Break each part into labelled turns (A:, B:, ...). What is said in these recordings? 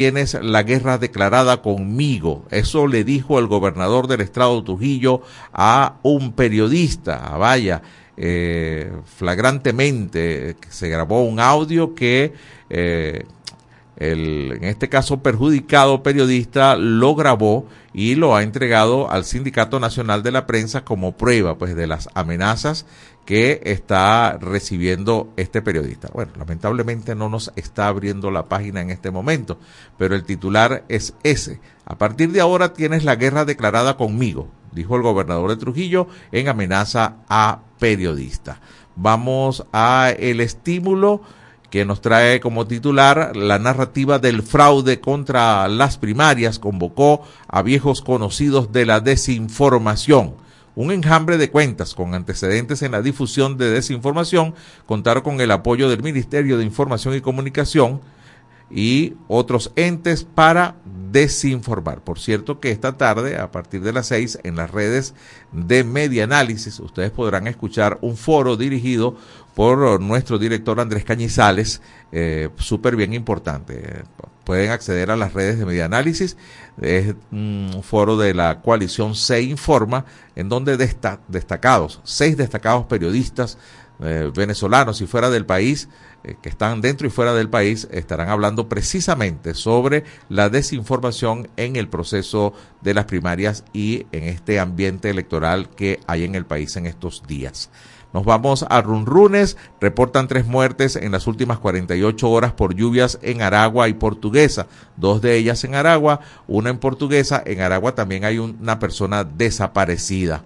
A: tienes la guerra declarada conmigo. Eso le dijo el gobernador del estado Trujillo a un periodista, vaya, eh, flagrantemente, se grabó un audio que eh, el, en este caso perjudicado periodista lo grabó y lo ha entregado al Sindicato Nacional de la Prensa como prueba pues de las amenazas que está recibiendo este periodista. Bueno, lamentablemente no nos está abriendo la página en este momento, pero el titular es ese. A partir de ahora tienes la guerra declarada conmigo, dijo el gobernador de Trujillo en amenaza a periodista. Vamos a el estímulo que nos trae como titular la narrativa del fraude contra las primarias, convocó a viejos conocidos de la desinformación. Un enjambre de cuentas con antecedentes en la difusión de desinformación contaron con el apoyo del Ministerio de Información y Comunicación y otros entes para desinformar. Por cierto que esta tarde, a partir de las seis, en las redes de Media Análisis, ustedes podrán escuchar un foro dirigido por nuestro director Andrés Cañizales, eh, súper bien importante. Pueden acceder a las redes de Media Análisis, es un foro de la coalición Se Informa, en donde destacados, seis destacados periodistas eh, venezolanos y fuera del país, eh, que están dentro y fuera del país estarán hablando precisamente sobre la desinformación en el proceso de las primarias y en este ambiente electoral que hay en el país en estos días. Nos vamos a Runrunes. Reportan tres muertes en las últimas 48 horas por lluvias en Aragua y Portuguesa. Dos de ellas en Aragua, una en Portuguesa. En Aragua también hay una persona desaparecida.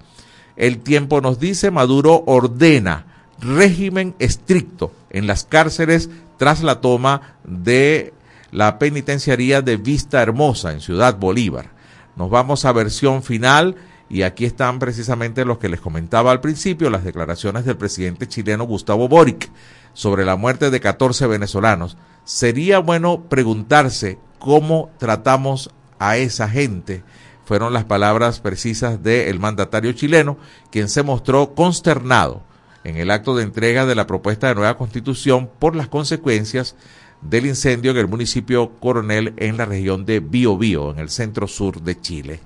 A: El tiempo nos dice, Maduro ordena régimen estricto en las cárceles tras la toma de la penitenciaría de Vista Hermosa en Ciudad Bolívar. Nos vamos a versión final y aquí están precisamente los que les comentaba al principio, las declaraciones del presidente chileno Gustavo Boric sobre la muerte de 14 venezolanos. Sería bueno preguntarse cómo tratamos a esa gente. Fueron las palabras precisas del mandatario chileno, quien se mostró consternado en el acto de entrega de la propuesta de nueva constitución por las consecuencias del incendio en el municipio Coronel en la región de Biobío, en el centro sur de Chile.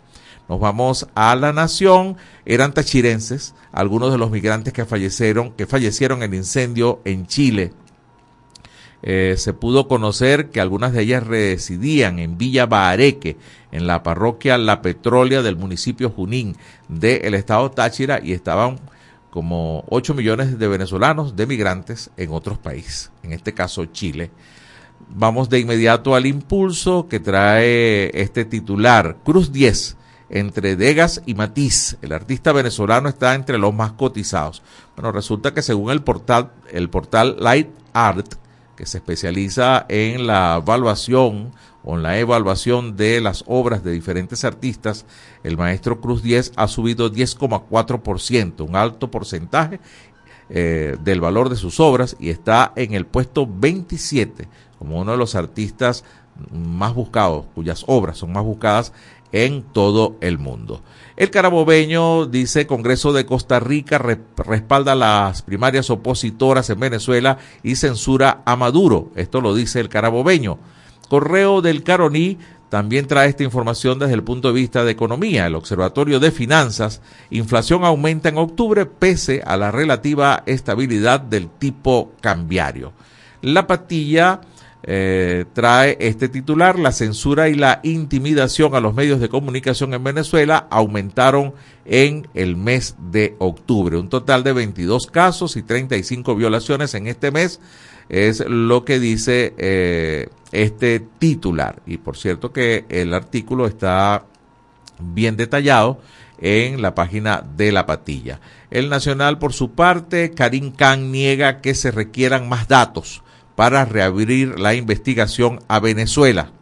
A: Nos vamos a la nación, eran tachirenses, algunos de los migrantes que fallecieron, que fallecieron en incendio en Chile. Eh, se pudo conocer que algunas de ellas residían en Villa Bahareque, en la parroquia La Petrolia del municipio Junín del estado Táchira y estaban como 8 millones de venezolanos, de migrantes en otros países, en este caso Chile. Vamos de inmediato al impulso que trae este titular, Cruz 10, entre Degas y Matiz. El artista venezolano está entre los más cotizados. Bueno, resulta que según el portal, el portal Light Art, que se especializa en la evaluación o en la evaluación de las obras de diferentes artistas, el maestro Cruz 10 ha subido 10,4%, un alto porcentaje eh, del valor de sus obras y está en el puesto 27 como uno de los artistas más buscados, cuyas obras son más buscadas en todo el mundo. El carabobeño dice Congreso de Costa Rica respalda las primarias opositoras en Venezuela y censura a Maduro. Esto lo dice el carabobeño. Correo del Caroní también trae esta información desde el punto de vista de economía. El Observatorio de Finanzas, inflación aumenta en octubre pese a la relativa estabilidad del tipo cambiario. La patilla eh, trae este titular, la censura y la intimidación a los medios de comunicación en Venezuela aumentaron en el mes de octubre. Un total de 22 casos y 35 violaciones en este mes es lo que dice eh, este titular. Y por cierto que el artículo está bien detallado en la página de la patilla. El Nacional, por su parte, Karim Khan niega que se requieran más datos para reabrir la investigación a Venezuela.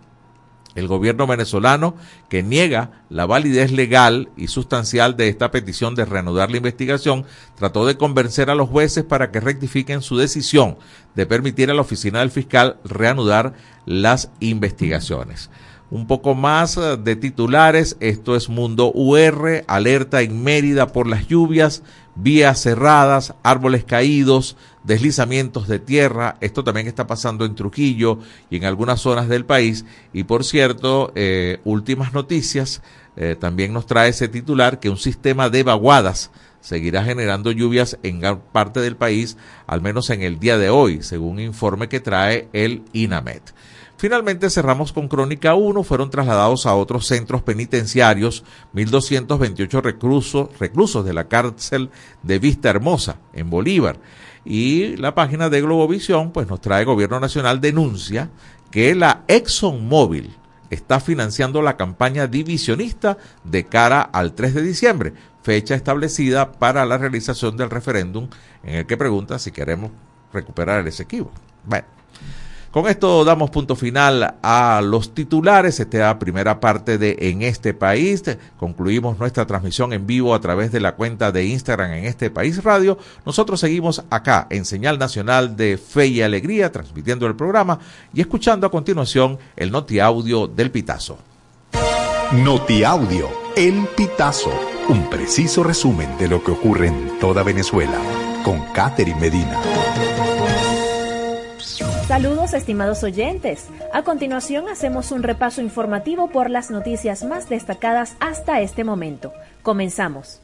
A: El gobierno venezolano que niega la validez legal y sustancial de esta petición de reanudar la investigación, trató de convencer a los jueces para que rectifiquen su decisión de permitir a la oficina del fiscal reanudar las investigaciones. Un poco más eh, de titulares, esto es Mundo UR, alerta en Mérida por las lluvias, vías cerradas, árboles caídos, deslizamientos de tierra. Esto también está pasando en Trujillo y en algunas zonas del país. Y por cierto, eh, últimas noticias, eh, también nos trae ese titular que un sistema de vaguadas seguirá generando lluvias en gran parte del país, al menos en el día de hoy, según informe que trae el INAMET. Finalmente cerramos con Crónica 1, fueron trasladados a otros centros penitenciarios 1.228 reclusos, reclusos de la cárcel de Vista Hermosa, en Bolívar. Y la página de Globovisión pues nos trae Gobierno Nacional denuncia que la ExxonMobil está financiando la campaña divisionista de cara al 3 de diciembre, fecha establecida para la realización del referéndum en el que pregunta si queremos recuperar el Esequibo. Bueno, con esto damos punto final a los titulares, esta primera parte de En este país. Concluimos nuestra transmisión en vivo a través de la cuenta de Instagram en este país radio. Nosotros seguimos acá en señal nacional de Fe y Alegría, transmitiendo el programa y escuchando a continuación el Noti Audio del Pitazo.
B: Noti Audio, El Pitazo, un preciso resumen de lo que ocurre en toda Venezuela, con Catherine Medina.
C: Saludos estimados oyentes. A continuación hacemos un repaso informativo por las noticias más destacadas hasta este momento. Comenzamos.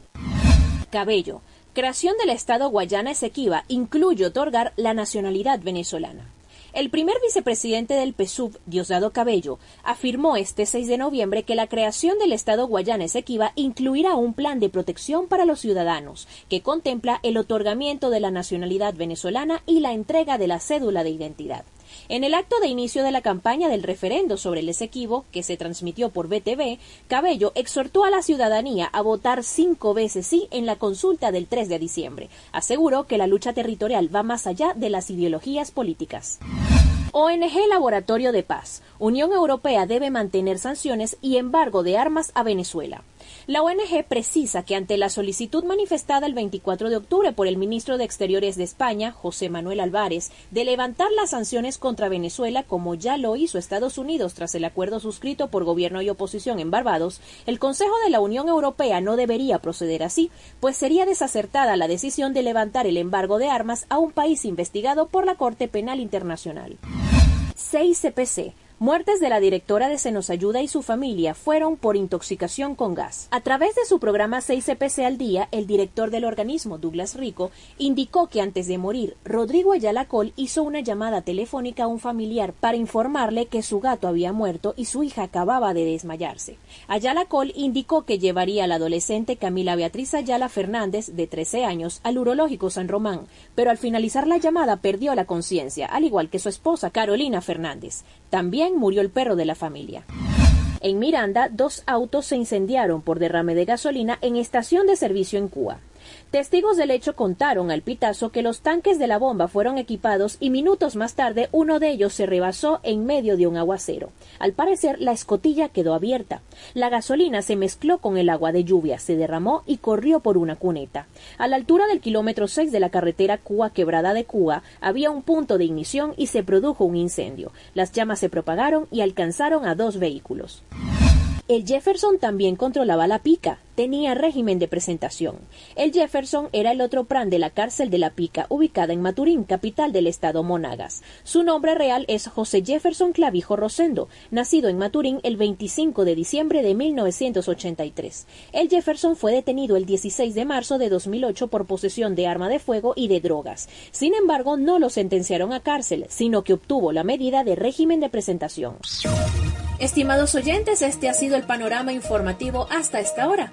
C: Cabello. Creación del Estado Guayana Esequiba incluye otorgar la nacionalidad venezolana. El primer vicepresidente del PSUV, Diosdado Cabello, afirmó este 6 de noviembre que la creación del Estado Guayana Esequiba incluirá un plan de protección para los ciudadanos, que contempla el otorgamiento de la nacionalidad venezolana y la entrega de la cédula de identidad. En el acto de inicio de la campaña del referendo sobre el Esequibo, que se transmitió por BTV, Cabello exhortó a la ciudadanía a votar cinco veces sí en la consulta del 3 de diciembre. Aseguró que la lucha territorial va más allá de las ideologías políticas. ONG Laboratorio de Paz. Unión Europea debe mantener sanciones y embargo de armas a Venezuela. La ONG precisa que ante la solicitud manifestada el 24 de octubre por el ministro de Exteriores de España, José Manuel Álvarez, de levantar las sanciones contra Venezuela como ya lo hizo Estados Unidos tras el acuerdo suscrito por gobierno y oposición en Barbados, el Consejo de la Unión Europea no debería proceder así, pues sería desacertada la decisión de levantar el embargo de armas a un país investigado por la Corte Penal Internacional. 6 CPC Muertes de la directora de Senos Ayuda y su familia fueron por intoxicación con gas. A través de su programa 6CPC al día, el director del organismo, Douglas Rico, indicó que antes de morir, Rodrigo Ayala Col hizo una llamada telefónica a un familiar para informarle que su gato había muerto y su hija acababa de desmayarse. Ayala Col indicó que llevaría a la adolescente Camila Beatriz Ayala Fernández, de 13 años, al urológico San Román, pero al finalizar la llamada perdió la conciencia, al igual que su esposa Carolina Fernández. También murió el perro de la familia. En Miranda, dos autos se incendiaron por derrame de gasolina en estación de servicio en Cuba. Testigos del hecho contaron al pitazo que los tanques de la bomba fueron equipados y minutos más tarde uno de ellos se rebasó en medio de un aguacero. Al parecer, la escotilla quedó abierta. La gasolina se mezcló con el agua de lluvia, se derramó y corrió por una cuneta. A la altura del kilómetro 6 de la carretera Cuba Quebrada de Cuba había un punto de ignición y se produjo un incendio. Las llamas se propagaron y alcanzaron a dos vehículos. El Jefferson también controlaba la pica, tenía régimen de presentación. El Jefferson era el otro pran de la cárcel de la pica, ubicada en Maturín, capital del estado Monagas. Su nombre real es José Jefferson Clavijo Rosendo, nacido en Maturín el 25 de diciembre de 1983. El Jefferson fue detenido el 16 de marzo de 2008 por posesión de arma de fuego y de drogas. Sin embargo, no lo sentenciaron a cárcel, sino que obtuvo la medida de régimen de presentación. Estimados oyentes, este ha sido el panorama informativo hasta esta hora.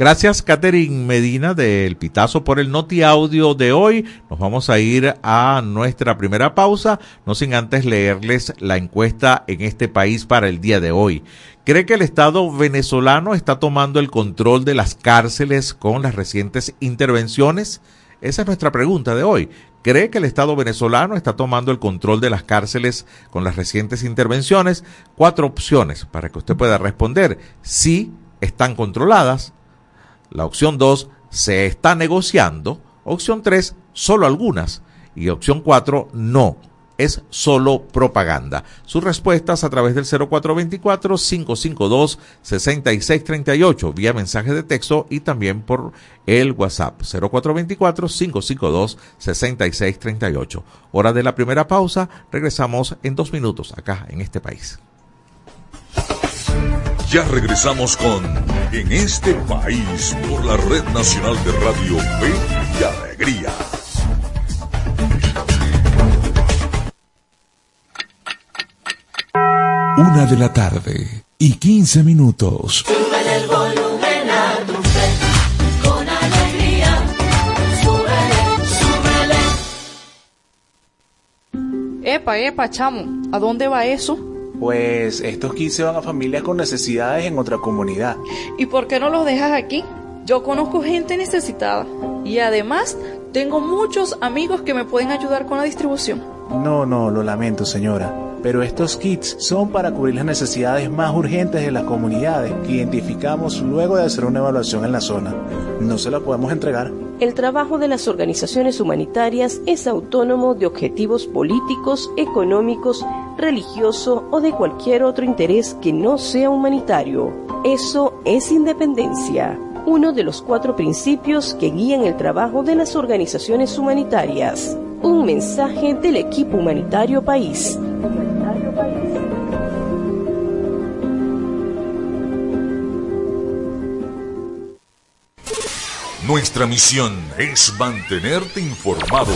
A: Gracias, Catherine Medina del Pitazo por el Noti Audio de hoy. Nos vamos a ir a nuestra primera pausa, no sin antes leerles la encuesta en este país para el día de hoy. ¿Cree que el Estado venezolano está tomando el control de las cárceles con las recientes intervenciones? Esa es nuestra pregunta de hoy. ¿Cree que el Estado venezolano está tomando el control de las cárceles con las recientes intervenciones? Cuatro opciones para que usted pueda responder. Sí, están controladas. La opción 2, se está negociando. Opción 3, solo algunas. Y opción 4, no, es solo propaganda. Sus respuestas a través del 0424-552-6638 vía mensaje de texto y también por el WhatsApp 0424-552-6638. Hora de la primera pausa, regresamos en dos minutos acá en este país.
D: Ya regresamos con En este país por la Red Nacional de Radio Fe y Alegría.
E: Una de la tarde y 15 minutos.
F: Sube el volumen a tu fe, con alegría. Súbele, súbele.
G: Epa, epa, chamo, ¿a dónde va eso?
H: Pues estos kits se van a familias con necesidades en otra comunidad.
G: ¿Y por qué no los dejas aquí? Yo conozco gente necesitada y además tengo muchos amigos que me pueden ayudar con la distribución.
H: No, no, lo lamento, señora. Pero estos kits son para cubrir las necesidades más urgentes de las comunidades que identificamos luego de hacer una evaluación en la zona. No se la podemos entregar.
I: El trabajo de las organizaciones humanitarias es autónomo de objetivos políticos, económicos, religioso o de cualquier otro interés que no sea humanitario. Eso es independencia, uno de los cuatro principios que guían el trabajo de las organizaciones humanitarias. Un mensaje del equipo humanitario país.
D: Nuestra misión es mantenerte informado.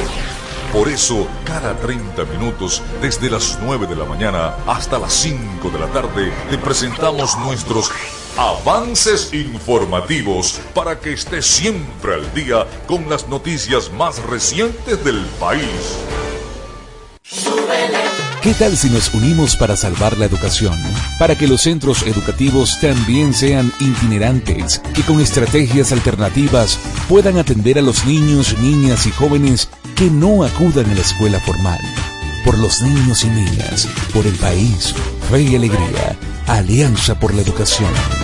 D: Por eso, cada 30 minutos, desde las 9 de la mañana hasta las 5 de la tarde, te presentamos nuestros avances informativos para que estés siempre al día con las noticias más recientes del país.
E: ¿Qué tal si nos unimos para salvar la educación? Para que los centros educativos también sean itinerantes y con estrategias alternativas puedan atender a los niños, niñas y jóvenes que no acudan a la escuela formal. Por los niños y niñas, por el país, fe y alegría, Alianza por la Educación.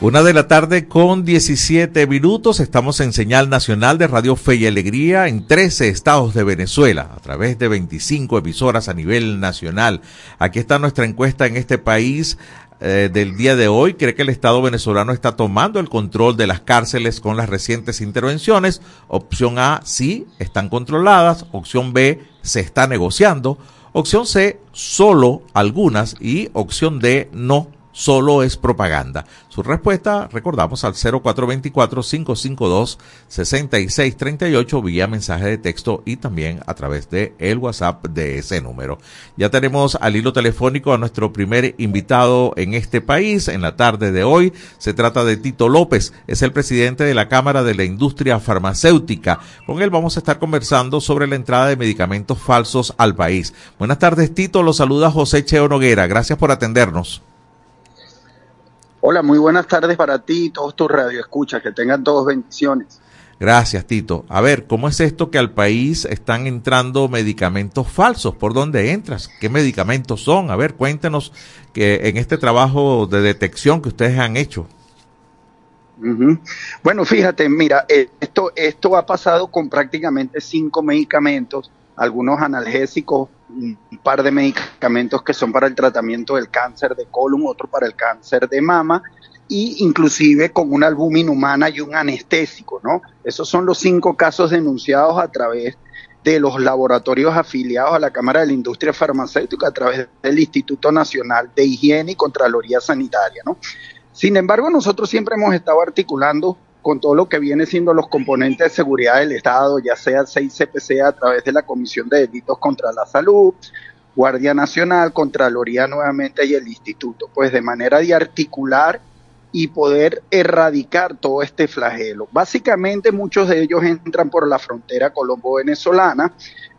A: Una de la tarde con 17 minutos. Estamos en señal nacional de Radio Fe y Alegría en 13 estados de Venezuela, a través de 25 emisoras a nivel nacional. Aquí está nuestra encuesta en este país eh, del día de hoy. ¿Cree que el Estado venezolano está tomando el control de las cárceles con las recientes intervenciones? Opción A, sí, están controladas. Opción B, se está negociando. Opción C, solo algunas. Y opción D, no solo es propaganda. Su respuesta, recordamos, al 0424-552-6638 vía mensaje de texto y también a través de el WhatsApp de ese número. Ya tenemos al hilo telefónico a nuestro primer invitado en este país en la tarde de hoy. Se trata de Tito López, es el presidente de la Cámara de la Industria Farmacéutica. Con él vamos a estar conversando sobre la entrada de medicamentos falsos al país. Buenas tardes, Tito. Lo saluda José Cheo Noguera. Gracias por atendernos.
J: Hola, muy buenas tardes para ti y todos tus radioescuchas. Que tengan todos bendiciones.
A: Gracias, Tito. A ver, ¿cómo es esto que al país están entrando medicamentos falsos? ¿Por dónde entras? ¿Qué medicamentos son? A ver, cuéntenos que en este trabajo de detección que ustedes han hecho.
J: Ujú. Bueno, fíjate, mira, eh, esto, esto ha pasado con prácticamente cinco medicamentos, algunos analgésicos un par de medicamentos que son para el tratamiento del cáncer de colon, otro para el cáncer de mama, y inclusive con una albúmina humana y un anestésico, ¿no? Esos son los cinco casos denunciados a través de los laboratorios afiliados a la Cámara de la Industria Farmacéutica a través del Instituto Nacional de Higiene y Contraloría Sanitaria, ¿no? Sin embargo, nosotros siempre hemos estado articulando con todo lo que viene siendo los componentes de seguridad del Estado, ya sea 6CPC a través de la Comisión de Delitos contra la Salud, Guardia Nacional, Contraloría nuevamente y el Instituto, pues de manera de articular y poder erradicar todo este flagelo. Básicamente muchos de ellos entran por la frontera colombo-venezolana,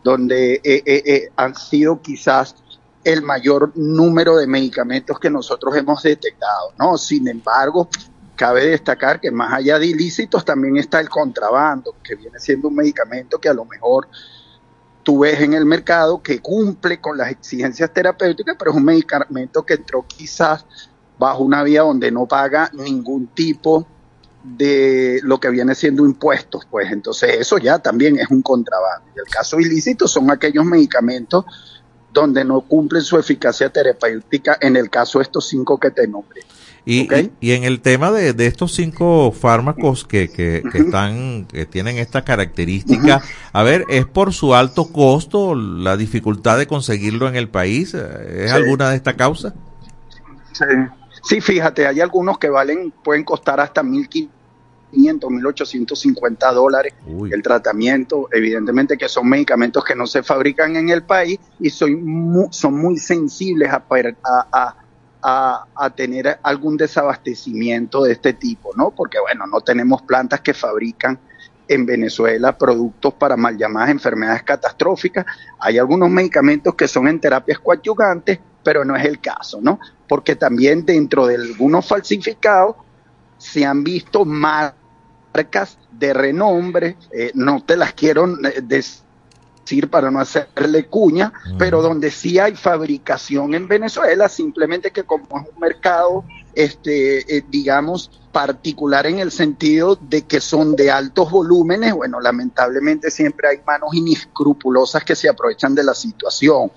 J: donde eh, eh, eh, han sido quizás el mayor número de medicamentos que nosotros hemos detectado, ¿no? Sin embargo, cabe destacar que más allá de ilícitos también está el contrabando, que viene siendo un medicamento que a lo mejor tú ves en el mercado que cumple con las exigencias terapéuticas, pero es un medicamento que entró quizás bajo una vía donde no paga ningún tipo de lo que viene siendo impuestos, pues entonces eso ya también es un contrabando. Y el caso ilícito son aquellos medicamentos donde no cumplen su eficacia terapéutica, en el caso de estos cinco que te nombré.
A: Y, y, y, en el tema de, de estos cinco fármacos que, que, que están, que tienen esta característica, a ver, ¿es por su alto costo, la dificultad de conseguirlo en el país? ¿Es
J: Sí.
A: alguna de esta causa?
J: Sí. Sí, fíjate, hay algunos que valen, pueden costar hasta 1.500, 1.850 dólares el tratamiento. Evidentemente que son medicamentos que no se fabrican en el país y son muy, son muy sensibles a, per- a, a, a- tener algún desabastecimiento de este tipo, ¿no? Porque, bueno, no tenemos plantas que fabrican en Venezuela productos para mal llamadas enfermedades catastróficas. Hay algunos medicamentos que son en terapias coadyuvantes, pero no es el caso, ¿no? Porque también dentro de algunos falsificados se han visto marcas de renombre, eh, no te las quiero eh, decir para no hacerle cuña, pero donde sí hay fabricación en Venezuela, simplemente que como es un mercado, este, eh, digamos, particular en el sentido de que son de altos volúmenes, bueno, lamentablemente siempre hay manos inescrupulosas que se aprovechan de la situación.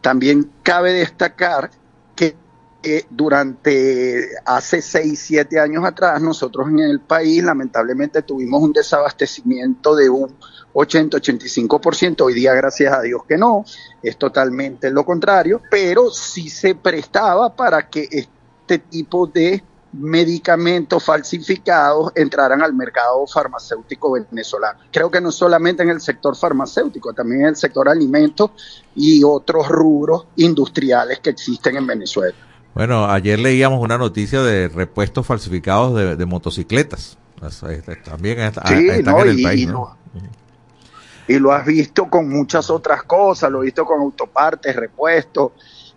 J: También cabe destacar que eh, durante hace 6, 7 años atrás, nosotros en el país lamentablemente tuvimos un desabastecimiento de un 80-85%. Hoy día, gracias a Dios que no, es totalmente lo contrario, pero sí se prestaba para que este tipo de medicamentos falsificados entraran al mercado farmacéutico venezolano. Creo que no solamente en el sector farmacéutico, también en el sector alimentos y otros rubros industriales que existen en Venezuela.
A: Bueno, ayer leíamos una noticia de repuestos falsificados de, de motocicletas. Este, También está-
J: Sí,
A: están
J: no,
A: en el
J: y-
A: país.
J: Y lo has visto con muchas otras cosas, lo he visto con autopartes, repuestos,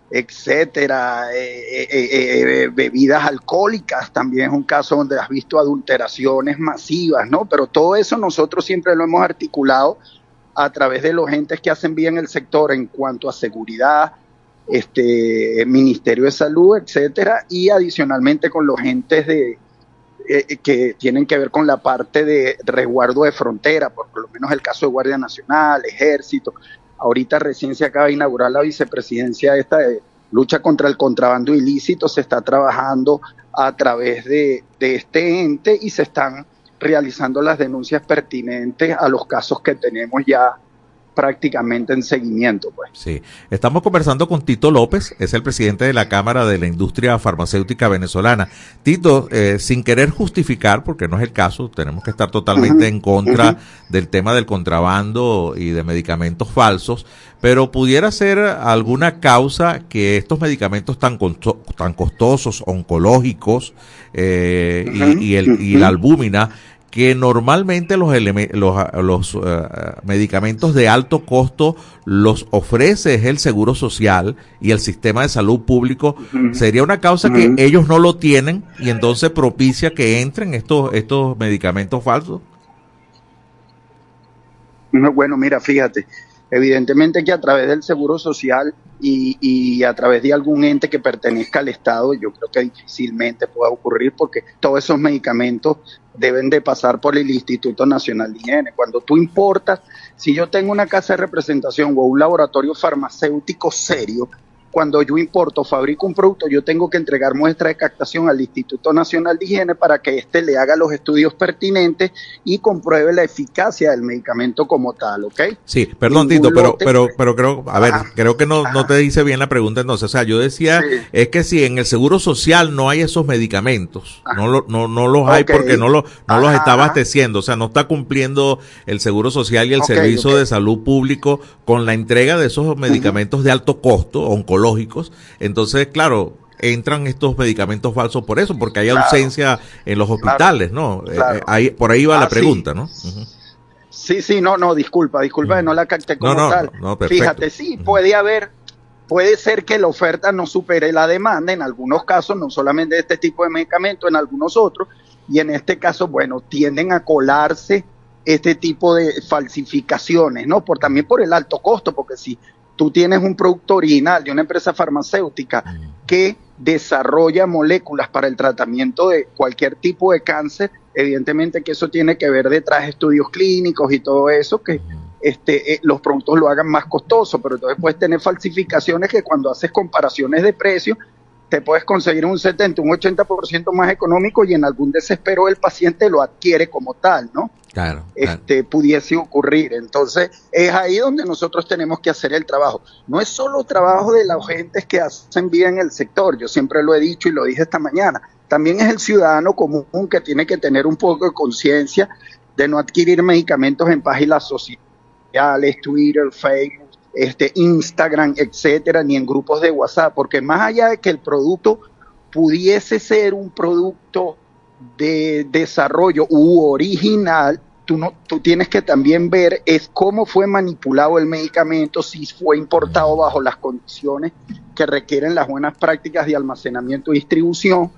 J: etcétera, eh, eh, eh, bebidas alcohólicas, también es un caso donde has visto adulteraciones masivas, ¿no? Pero todo eso nosotros siempre lo hemos articulado a través de los entes que hacen bien el sector en cuanto a seguridad, este Ministerio de Salud, etcétera, y adicionalmente con los entes de eh, que tienen que ver con la parte de resguardo de frontera, por lo menos el caso de Guardia Nacional, Ejército. Ahorita recién se acaba de inaugurar la vicepresidencia esta de lucha contra el contrabando ilícito, se está trabajando a través de este ente y se están realizando las denuncias pertinentes a los casos que tenemos ya prácticamente en seguimiento, pues.
A: Sí, estamos conversando con Tito López, es el presidente de la Cámara de la Industria Farmacéutica Venezolana. Tito, eh, sin querer justificar, porque no es el caso, tenemos que estar totalmente en contra del tema del contrabando y de medicamentos falsos, pero pudiera ser alguna causa que estos medicamentos tan, costo- tan costosos, oncológicos, eh, y, y el, y la albúmina, que normalmente los, los, los eh, medicamentos de alto costo los ofrece es el Seguro Social y el sistema de salud público, sería una causa que ellos no lo tienen y entonces propicia que entren estos, estos medicamentos falsos.
J: No, Bueno, mira, fíjate, Evidentemente que a través del Seguro Social y, y a través de algún ente que pertenezca al Estado, yo creo que difícilmente pueda ocurrir porque todos esos medicamentos deben de pasar por el Instituto Nacional de Higiene. Cuando tú importas, si yo tengo una casa de representación o un laboratorio farmacéutico serio, cuando yo importo, fabrico un producto, yo tengo que entregar muestra de captación al Instituto Nacional de Higiene para que éste le haga los estudios pertinentes y compruebe la eficacia del medicamento como tal, ¿ok?
A: Sí, perdón, Tito, pero, pero, pero creo, a ver, creo que no, no te dice bien la pregunta entonces. O sea, yo decía, es que si en el Seguro Social no hay esos medicamentos, no, lo, no, no los hay porque no, lo, no los está abasteciendo, o sea, no está cumpliendo el Seguro Social y el Servicio de Salud Público con la entrega de esos medicamentos de alto costo, oncológicos. Entonces, claro, entran estos medicamentos falsos por eso, porque hay
J: Claro.
A: ausencia en los hospitales, ¿no? Eh,
J: claro.
A: eh, ahí, por ahí va la
J: Ah, sí.
A: pregunta, ¿no?
J: Sí, sí, no, no, disculpa, disculpa, que no la capté como.
A: No, no,
J: tal.
A: no.
J: Fíjate, sí, puede haber, puede ser que la oferta no supere la demanda en algunos casos, no solamente de este tipo de medicamentos, en algunos otros, y en este caso, bueno, tienden a colarse este tipo de falsificaciones, ¿no? Por también por el alto costo, porque si tú tienes un producto original de una empresa farmacéutica que desarrolla moléculas para el tratamiento de cualquier tipo de cáncer, evidentemente que eso tiene que ver detrás de estudios clínicos y todo eso, que este, eh, los productos lo hagan más costoso, pero entonces puedes tener falsificaciones que cuando haces comparaciones de precios, te puedes conseguir un 70, un 80% más económico y en algún desespero el paciente lo adquiere como tal, ¿no?
A: Claro. claro.
J: este, pudiese ocurrir. Entonces, es ahí donde nosotros tenemos que hacer el trabajo. No es solo trabajo de los agentes que hacen vida en el sector, yo siempre lo he dicho y lo dije esta mañana, también es el ciudadano común que tiene que tener un poco de conciencia de no adquirir medicamentos en páginas sociales, Twitter, Facebook, este, Instagram, etcétera, ni en grupos de WhatsApp, porque más allá de que el producto pudiese ser un producto de desarrollo u original, tú, no, tú tienes que también ver es cómo fue manipulado el medicamento, si fue importado bajo las condiciones que requieren las buenas prácticas de almacenamiento y distribución,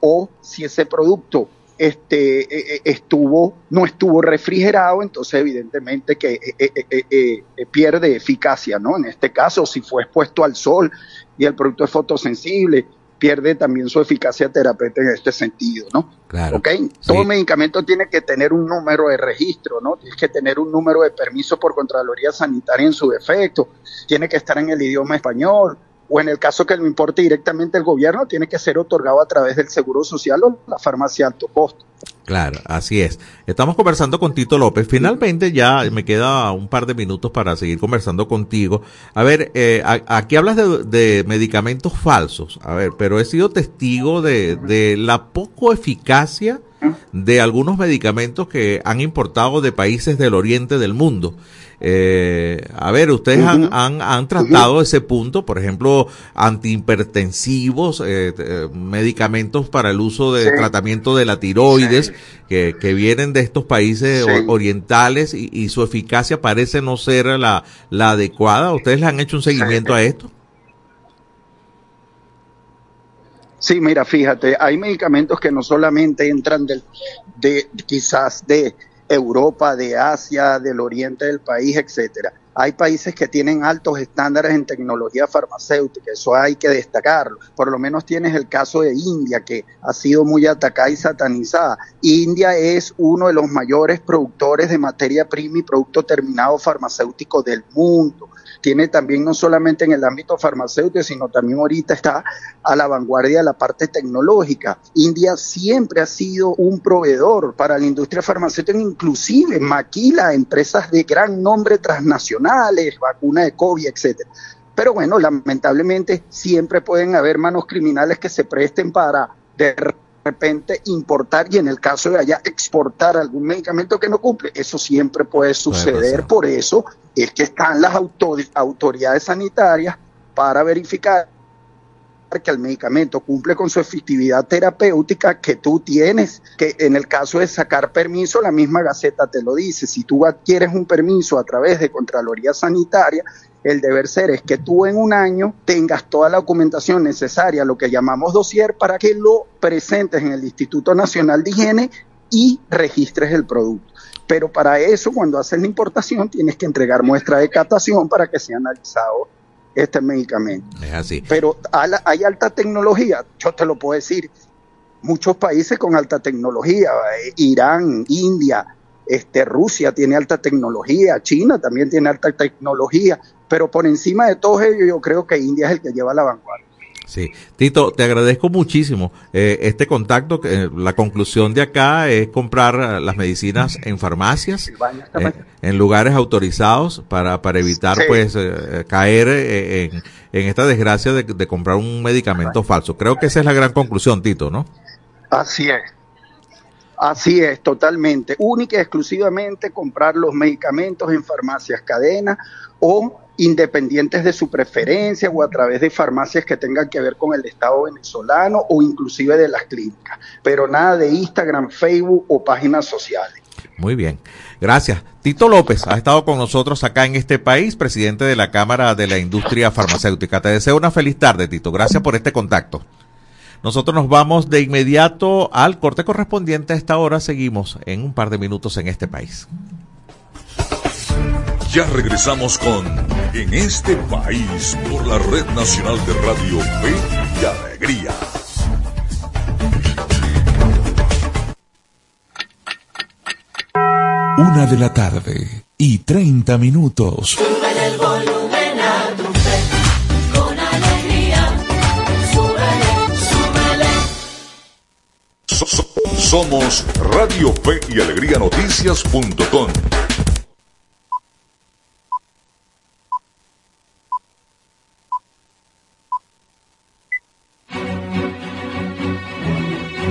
J: o si ese producto este, eh, eh, estuvo, no estuvo refrigerado, entonces evidentemente que eh, pierde eficacia, ¿no? En este caso, si fue expuesto al sol y el producto es fotosensible, pierde también su eficacia terapéutica en este sentido, ¿no?
A: Claro.
J: ¿Ok? Todo medicamento tiene que tener un número de registro, ¿no? Tienes que tener un número de permiso por Contraloría Sanitaria en su defecto, tiene que estar en el idioma español, o en el caso que lo importe directamente el gobierno, tiene que ser otorgado a través del Seguro Social o la farmacia alto costo.
A: Claro, así es. Estamos conversando con Tito López. Finalmente ya me queda un par de minutos para seguir conversando contigo. A ver, eh, aquí hablas de, de medicamentos falsos. A ver, pero he sido testigo de, de la poco eficacia de algunos medicamentos que han importado de países del oriente del mundo. Eh, a ver, ustedes han, han, han tratado ese punto, por ejemplo, antihipertensivos, eh, eh, medicamentos para el uso de
J: Sí.
A: tratamiento de la tiroides, que, que vienen de estos países
J: Sí.
A: orientales y, y su eficacia parece no ser la, la adecuada. ¿Ustedes le han hecho un seguimiento a esto?
J: Sí, mira, fíjate, hay medicamentos que no solamente entran del, de quizás de Europa, de Asia, del oriente del país, etcétera. Hay países que tienen altos estándares en tecnología farmacéutica, eso hay que destacarlo. Por lo menos tienes el caso de India, que ha sido muy atacada y satanizada. India es uno de los mayores productores de materia prima y producto terminado farmacéutico del mundo. Tiene también no solamente en el ámbito farmacéutico, sino también ahorita está a la vanguardia de la parte tecnológica. India siempre ha sido un proveedor para la industria farmacéutica, inclusive maquila empresas de gran nombre transnacionales, vacuna de COVID, etcétera. Pero bueno, lamentablemente siempre pueden haber manos criminales que se presten para de repente importar y en el caso de allá exportar algún medicamento que no cumple. Eso siempre puede suceder, por eso es que están las autor- autoridades sanitarias para verificar que el medicamento cumple con su efectividad terapéutica que tú tienes, que en el caso de sacar permiso, la misma Gaceta te lo dice, si tú adquieres un permiso a través de Contraloría Sanitaria, el deber ser es que tú en un año tengas toda la documentación necesaria, lo que llamamos dossier, para que lo presentes en el Instituto Nacional de Higiene y registres el producto. Pero para eso, cuando haces la importación, tienes que entregar muestra de catación para que sea analizado este medicamento.
A: Es así.
J: Pero hay alta tecnología, yo te lo puedo decir, muchos países con alta tecnología, eh, Irán, India, este, Rusia tiene alta tecnología, China también tiene alta tecnología, pero por encima de todos ellos yo creo que India es el que lleva la vanguardia.
A: Sí, Tito, te agradezco muchísimo eh, este contacto. eh, la conclusión de acá es comprar eh, las medicinas en farmacias, eh, en lugares autorizados para, para evitar
J: Sí.
A: pues caer en, en esta desgracia de, de comprar un medicamento falso. Creo que esa es la gran conclusión, Tito, ¿no?
J: Así es. Así es, totalmente. Única y exclusivamente comprar los medicamentos en farmacias cadenas o independientes de su preferencia o a través de farmacias que tengan que ver con el Estado venezolano o inclusive de las clínicas. Pero nada de Instagram, Facebook o páginas sociales.
A: Muy bien, gracias. Tito López ha estado con nosotros acá en este país, presidente de la Cámara de la Industria Farmacéutica. Te deseo una feliz tarde, Tito. Gracias por este contacto. Nosotros nos vamos de inmediato al corte correspondiente a esta hora. Seguimos en un par de minutos en este país.
D: Ya regresamos con En este país por la Red Nacional de Radio Fe y Alegría.
E: Una de la tarde y 30 minutos.
F: Súbele el volumen a tu fe, con alegría. Súbele, súbele.
D: So- so- somos Radio Fe y Alegría Noticias.com.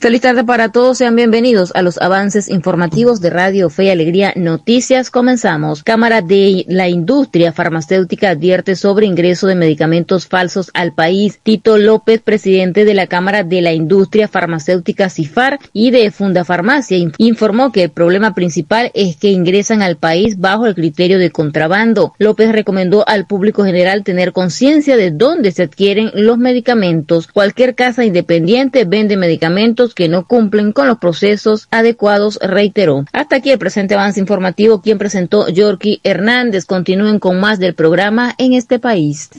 K: Feliz tarde para todos, sean bienvenidos a los avances informativos de Radio Fe y Alegría Noticias. Comenzamos. Cámara de la Industria Farmacéutica advierte sobre ingreso de medicamentos falsos al país. Tito López, presidente de la Cámara de la Industria Farmacéutica CIFAR y de Funda Farmacia, in- informó que el problema principal es que ingresan al país bajo el criterio de contrabando. López recomendó al público general tener conciencia de dónde se adquieren los medicamentos. Cualquier casa independiente vende medicamentos que no cumplen con los procesos adecuados, reiteró. Hasta aquí el presente avance informativo, quien presentó Yorky Hernández. Continúen con más del programa en este país.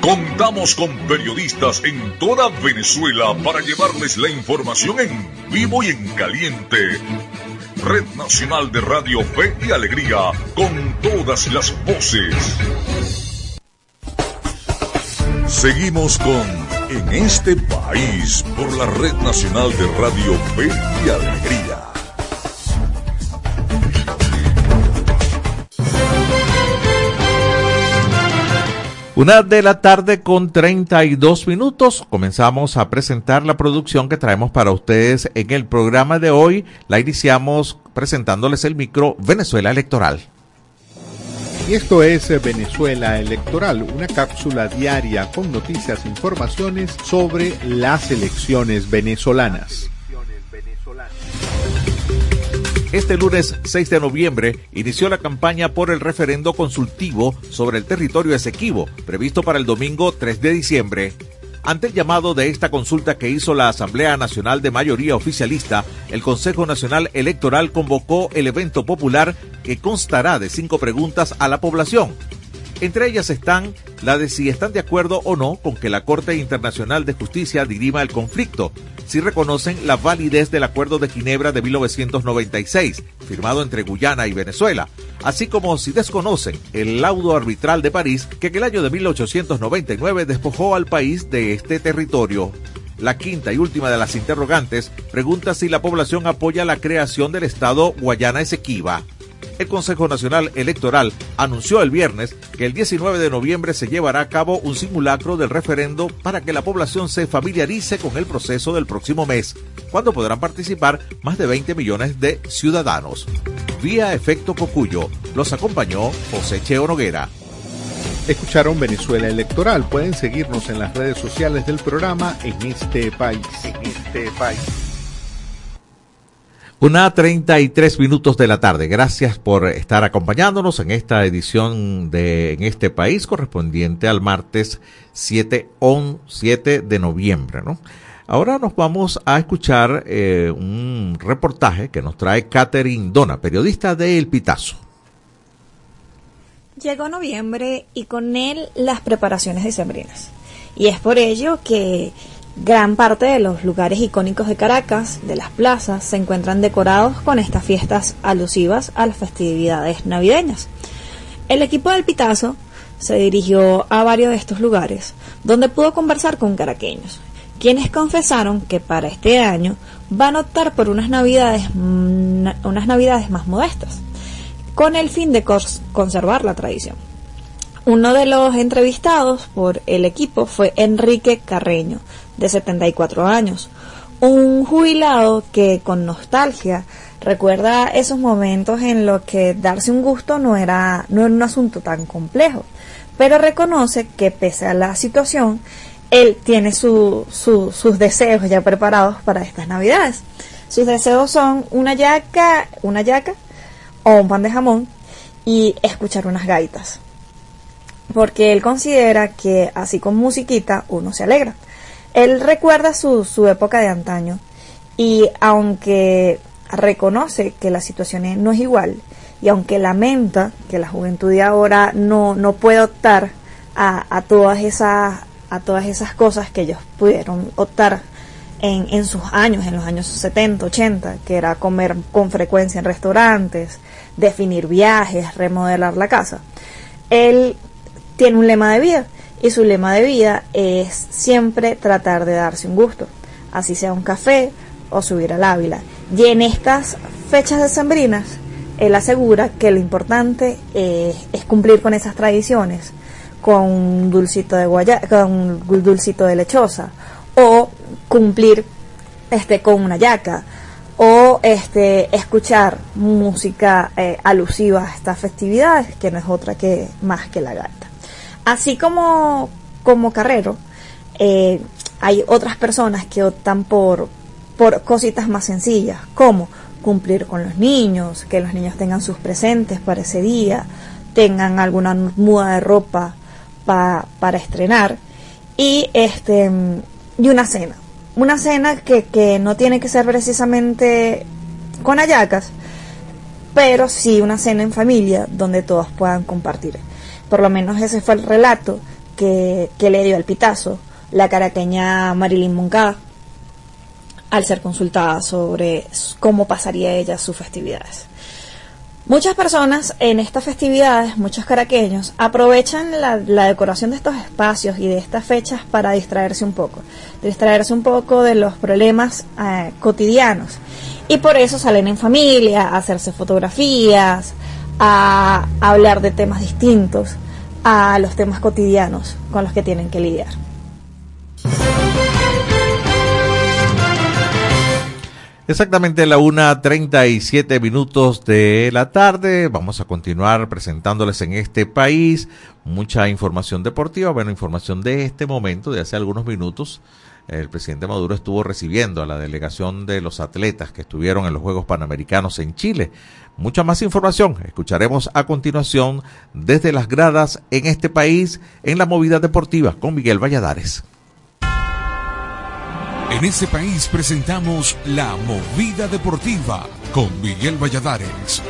D: Contamos con periodistas en toda Venezuela para llevarles la información en vivo y en caliente. Red Nacional de Radio Fe y Alegría, con todas las voces. Seguimos con En este país por la Red Nacional de Radio Fe y Alegría.
A: Una de la tarde con 32 minutos. Comenzamos a presentar la producción que traemos para ustedes en el programa de hoy. La iniciamos presentándoles el micro Venezuela Electoral.
L: Y esto es eh, Venezuela Electoral, una cápsula diaria con noticias e informaciones sobre las elecciones venezolanas.
A: Este lunes 6 de noviembre inició la campaña por el referendo consultivo sobre el territorio Esequibo, previsto para el domingo 3 de diciembre. Ante el llamado de esta consulta que hizo la Asamblea Nacional de Mayoría Oficialista, el Consejo Nacional Electoral convocó el evento popular que constará de cinco preguntas a la población. Entre ellas están la de si están de acuerdo o no con que la Corte Internacional de Justicia dirima el conflicto, si reconocen la validez del Acuerdo de Ginebra de 1996, firmado entre Guyana y Venezuela, así como si desconocen el laudo arbitral de París que en el año de 1899 despojó al país de este territorio. La quinta y última de las interrogantes pregunta si la población apoya la creación del Estado Guayana Esequiba. El Consejo Nacional Electoral anunció el viernes que el 19 de noviembre se llevará a cabo un simulacro del referendo para que la población se familiarice con el proceso del próximo mes, cuando podrán participar más de 20 millones de ciudadanos. Vía Efecto Cocuyo los acompañó José Cheo Noguera.
L: Escucharon Venezuela Electoral. Pueden seguirnos en las redes sociales del programa en este país. En este país.
A: Una 33 minutos de la tarde. Gracias por estar acompañándonos en esta edición de En este país correspondiente al martes 7, on, 7 de noviembre. ¿no? Ahora nos vamos a escuchar eh, un reportaje que nos trae Catherine Dona, periodista de El Pitazo.
M: Llegó noviembre y con él las preparaciones decembrinas. Y es por ello que gran parte de los lugares icónicos de Caracas, de las plazas, se encuentran decorados con estas fiestas alusivas a las festividades navideñas. El equipo del Pitazo se dirigió a varios de estos lugares, donde pudo conversar con caraqueños, quienes confesaron que para este año van a optar por unas navidades, unas navidades más modestas con el fin de conservar la tradición. Uno de los entrevistados por el equipo fue Enrique Carreño, de 74 años, un jubilado que con nostalgia recuerda esos momentos en los que darse un gusto no era, no era un asunto tan complejo, pero reconoce que pese a la situación, él tiene sus deseos ya preparados para estas navidades. Sus deseos son una yaca, una yaca o un pan de jamón y escuchar unas gaitas. Porque él considera que así con musiquita uno se alegra. Él recuerda su, su época de antaño y aunque reconoce que la situación no es igual y aunque lamenta que la juventud de ahora no, no puede optar a, a, todas esas, a todas esas cosas que ellos pudieron optar en, en sus años, en los años 70, 80, que era comer con frecuencia en restaurantes, definir viajes, remodelar la casa. Él tiene un lema de vida y su lema de vida es siempre tratar de darse un gusto, así sea un café o subir al Ávila. Y en estas fechas decembrinas, él asegura que lo importante es, cumplir con esas tradiciones, con un dulcito de guaya, con un dulcito de lechosa o cumplir este con una yaca o este escuchar música eh, alusiva a estas festividades que no es otra que más que la gaita así como como carrero eh, hay otras personas que optan por por cositas más sencillas como cumplir con los niños que los niños tengan sus presentes para ese día tengan alguna muda de ropa para estrenar y este y una cena una cena que, que no tiene que ser precisamente con ayacas, pero sí una cena en familia donde todos puedan compartir. Por lo menos ese fue el relato que, que le dio al pitazo la caraqueña Marilyn Moncada al ser consultada sobre cómo pasaría ella sus festividades. Muchas personas en estas festividades, muchos caraqueños, aprovechan la, decoración de estos espacios y de estas fechas para distraerse un poco, distraerse un poco de los problemas eh, cotidianos. Y por eso salen en familia, a hacerse fotografías, a hablar de temas distintos a los temas cotidianos con los que tienen que lidiar.
A: Exactamente la una treinta y siete minutos de la tarde. Vamos a continuar presentándoles en este país mucha información deportiva, bueno, información de este momento, de hace algunos minutos. El presidente Maduro estuvo recibiendo a la delegación de los atletas que estuvieron en los Juegos Panamericanos en Chile. Mucha más información escucharemos a continuación desde las gradas en este país en la movida deportiva con Miguel Valladares.
E: En este país presentamos La Movida Deportiva con Miguel Valladares.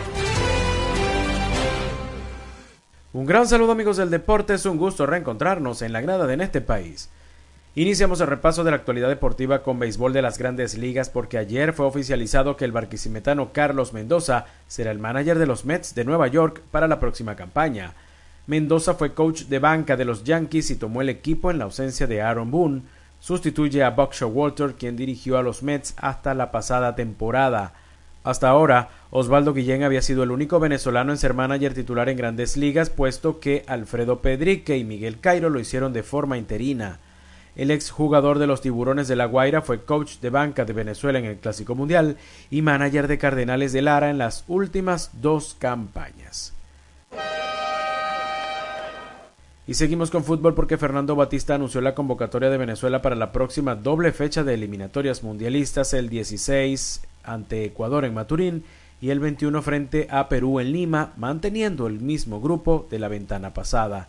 N: Un gran saludo amigos del deporte, es un gusto reencontrarnos en la grada de En este país. Iniciamos el repaso de la actualidad deportiva con béisbol de las grandes ligas porque ayer fue oficializado que el barquisimetano Carlos Mendoza será el manager de los Mets de Nueva York para la próxima campaña. Mendoza fue coach de banca de los Yankees y tomó el equipo en la ausencia de Aaron Boone, sustituye a Buck Walter, quien dirigió a los Mets hasta la pasada temporada. Hasta ahora, Osvaldo Guillén había sido el único venezolano en ser manager titular en grandes ligas, puesto que Alfredo Pedrique y Miguel Cairo lo hicieron de forma interina. El exjugador de los Tiburones de La Guaira fue coach de banca de Venezuela en el Clásico Mundial y manager de Cardenales de Lara en las últimas dos campañas. Y seguimos con fútbol porque Fernando Batista anunció la convocatoria de Venezuela para la próxima doble fecha de eliminatorias mundialistas, el 16 ante Ecuador en Maturín y el 21 frente a Perú en Lima, manteniendo el mismo grupo de la ventana pasada.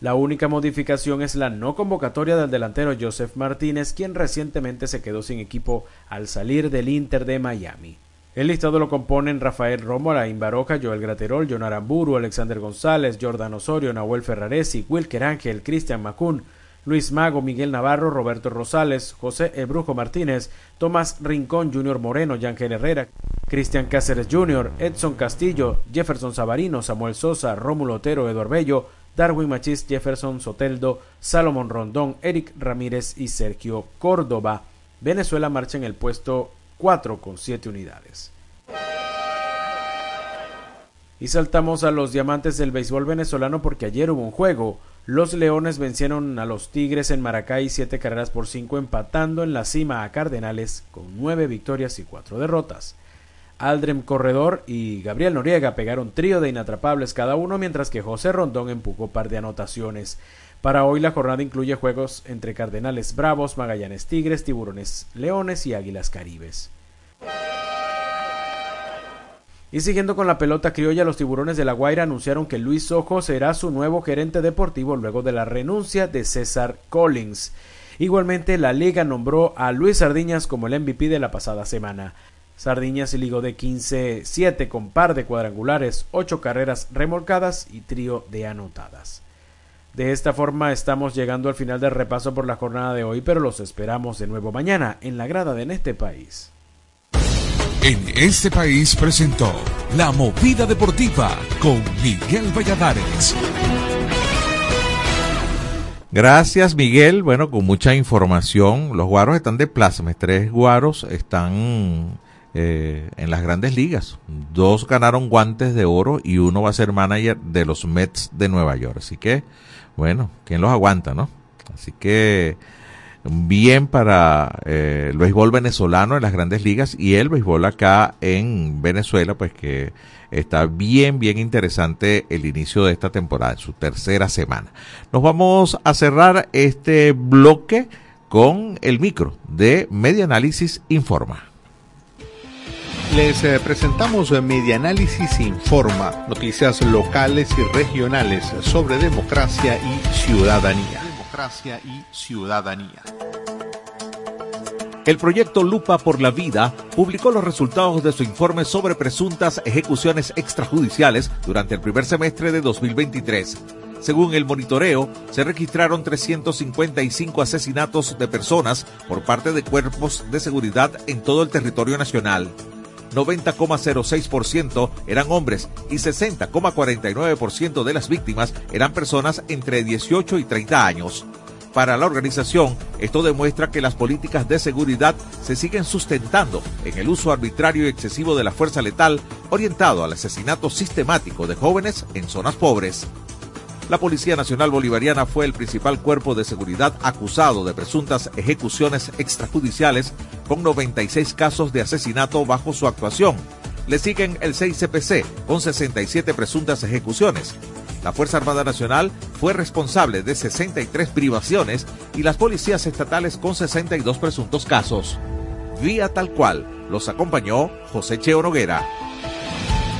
N: La única modificación es la no convocatoria del delantero Joseph Martínez, quien recientemente se quedó sin equipo al salir del Inter de Miami. El listado lo componen Rafael Romo, Alain Baroja, Joel Graterol, John Aramburu, Alexander González, Jordan Osorio, Nahuel Ferraresi, Wilker Ángel, Cristian Macún, Luis Mago, Miguel Navarro, Roberto Rosales, José Ebrujo Martínez, Tomás Rincón, Junior Moreno, Yángel Herrera, Cristian Cáceres Jr., Edson Castillo, Jefferson Sabarino, Samuel Sosa, Rómulo Otero, Eduardo Bello, Darwin Machís, Jefferson Soteldo, Salomón Rondón, Eric Ramírez y Sergio Córdoba. Venezuela marcha en el puesto 4 con 7 unidades. Y saltamos a los diamantes del béisbol venezolano porque ayer hubo un juego. Los Leones vencieron a los Tigres en Maracay 7 carreras por 5 empatando en la cima a Cardenales con 9 victorias y 4 derrotas. Aldrem Corredor y Gabriel Noriega pegaron trío de inatrapables cada uno mientras que José Rondón empujó par de anotaciones. Para hoy la jornada incluye juegos entre Cardenales Bravos, Magallanes Tigres, Tiburones Leones y Águilas Caribes. Y siguiendo con la pelota criolla, los tiburones de La Guaira anunciaron que Luis Ojo será su nuevo gerente deportivo luego de la renuncia de César Collins. Igualmente, la liga nombró a Luis Sardiñas como el MVP de la pasada semana. Sardiñas ligó de 15-7 con par de cuadrangulares, 8 carreras remolcadas y trío de anotadas. De esta forma estamos llegando al final del repaso por la jornada de hoy, pero los esperamos de nuevo mañana en la grada de En este país.
E: En este país presentó La Movida Deportiva con Miguel Valladares.
A: Gracias, Miguel. Bueno, con mucha información. Los guaros están de plasma. Tres guaros están eh, en las grandes ligas. Dos ganaron guantes de oro y uno va a ser manager de los Mets de Nueva York. Así que, bueno, ¿quién los aguanta, no? Así que bien para eh, el béisbol venezolano en las grandes ligas y el béisbol acá en Venezuela, pues que está bien, bien interesante el inicio de esta temporada, su tercera semana. Nos vamos a cerrar este bloque con el micro de Media Análisis Informa.
L: Les eh, presentamos Media Análisis Informa, noticias locales y regionales sobre democracia y ciudadanía. Democracia y ciudadanía.
A: El proyecto Lupa por la Vida publicó los resultados de su informe sobre presuntas ejecuciones extrajudiciales durante el primer semestre de 2023. Según el monitoreo, se registraron 355 asesinatos de personas por parte de cuerpos de seguridad en todo el territorio nacional. 90,06% eran hombres y 60,49% de las víctimas eran personas entre 18 y 30 años. Para la organización, esto demuestra que las políticas de seguridad se siguen sustentando en el uso arbitrario y excesivo de la fuerza letal orientado al asesinato sistemático de jóvenes en zonas pobres. La Policía Nacional Bolivariana fue el principal cuerpo de seguridad acusado de presuntas ejecuciones extrajudiciales con 96 casos de asesinato bajo su actuación. Le siguen el 6CPC con 67 presuntas ejecuciones. La Fuerza Armada Nacional fue responsable de 63 privaciones y las policías estatales con 62 presuntos casos. Vía tal cual los acompañó José Cheo Noguera.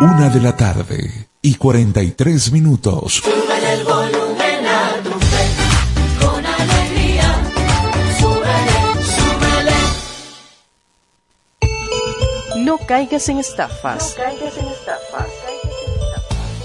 E: Una de la tarde y 43 minutos.
F: Súbele el volumen a tu fe, con alegría. Súbele, súbele.
I: No caigas en estafas.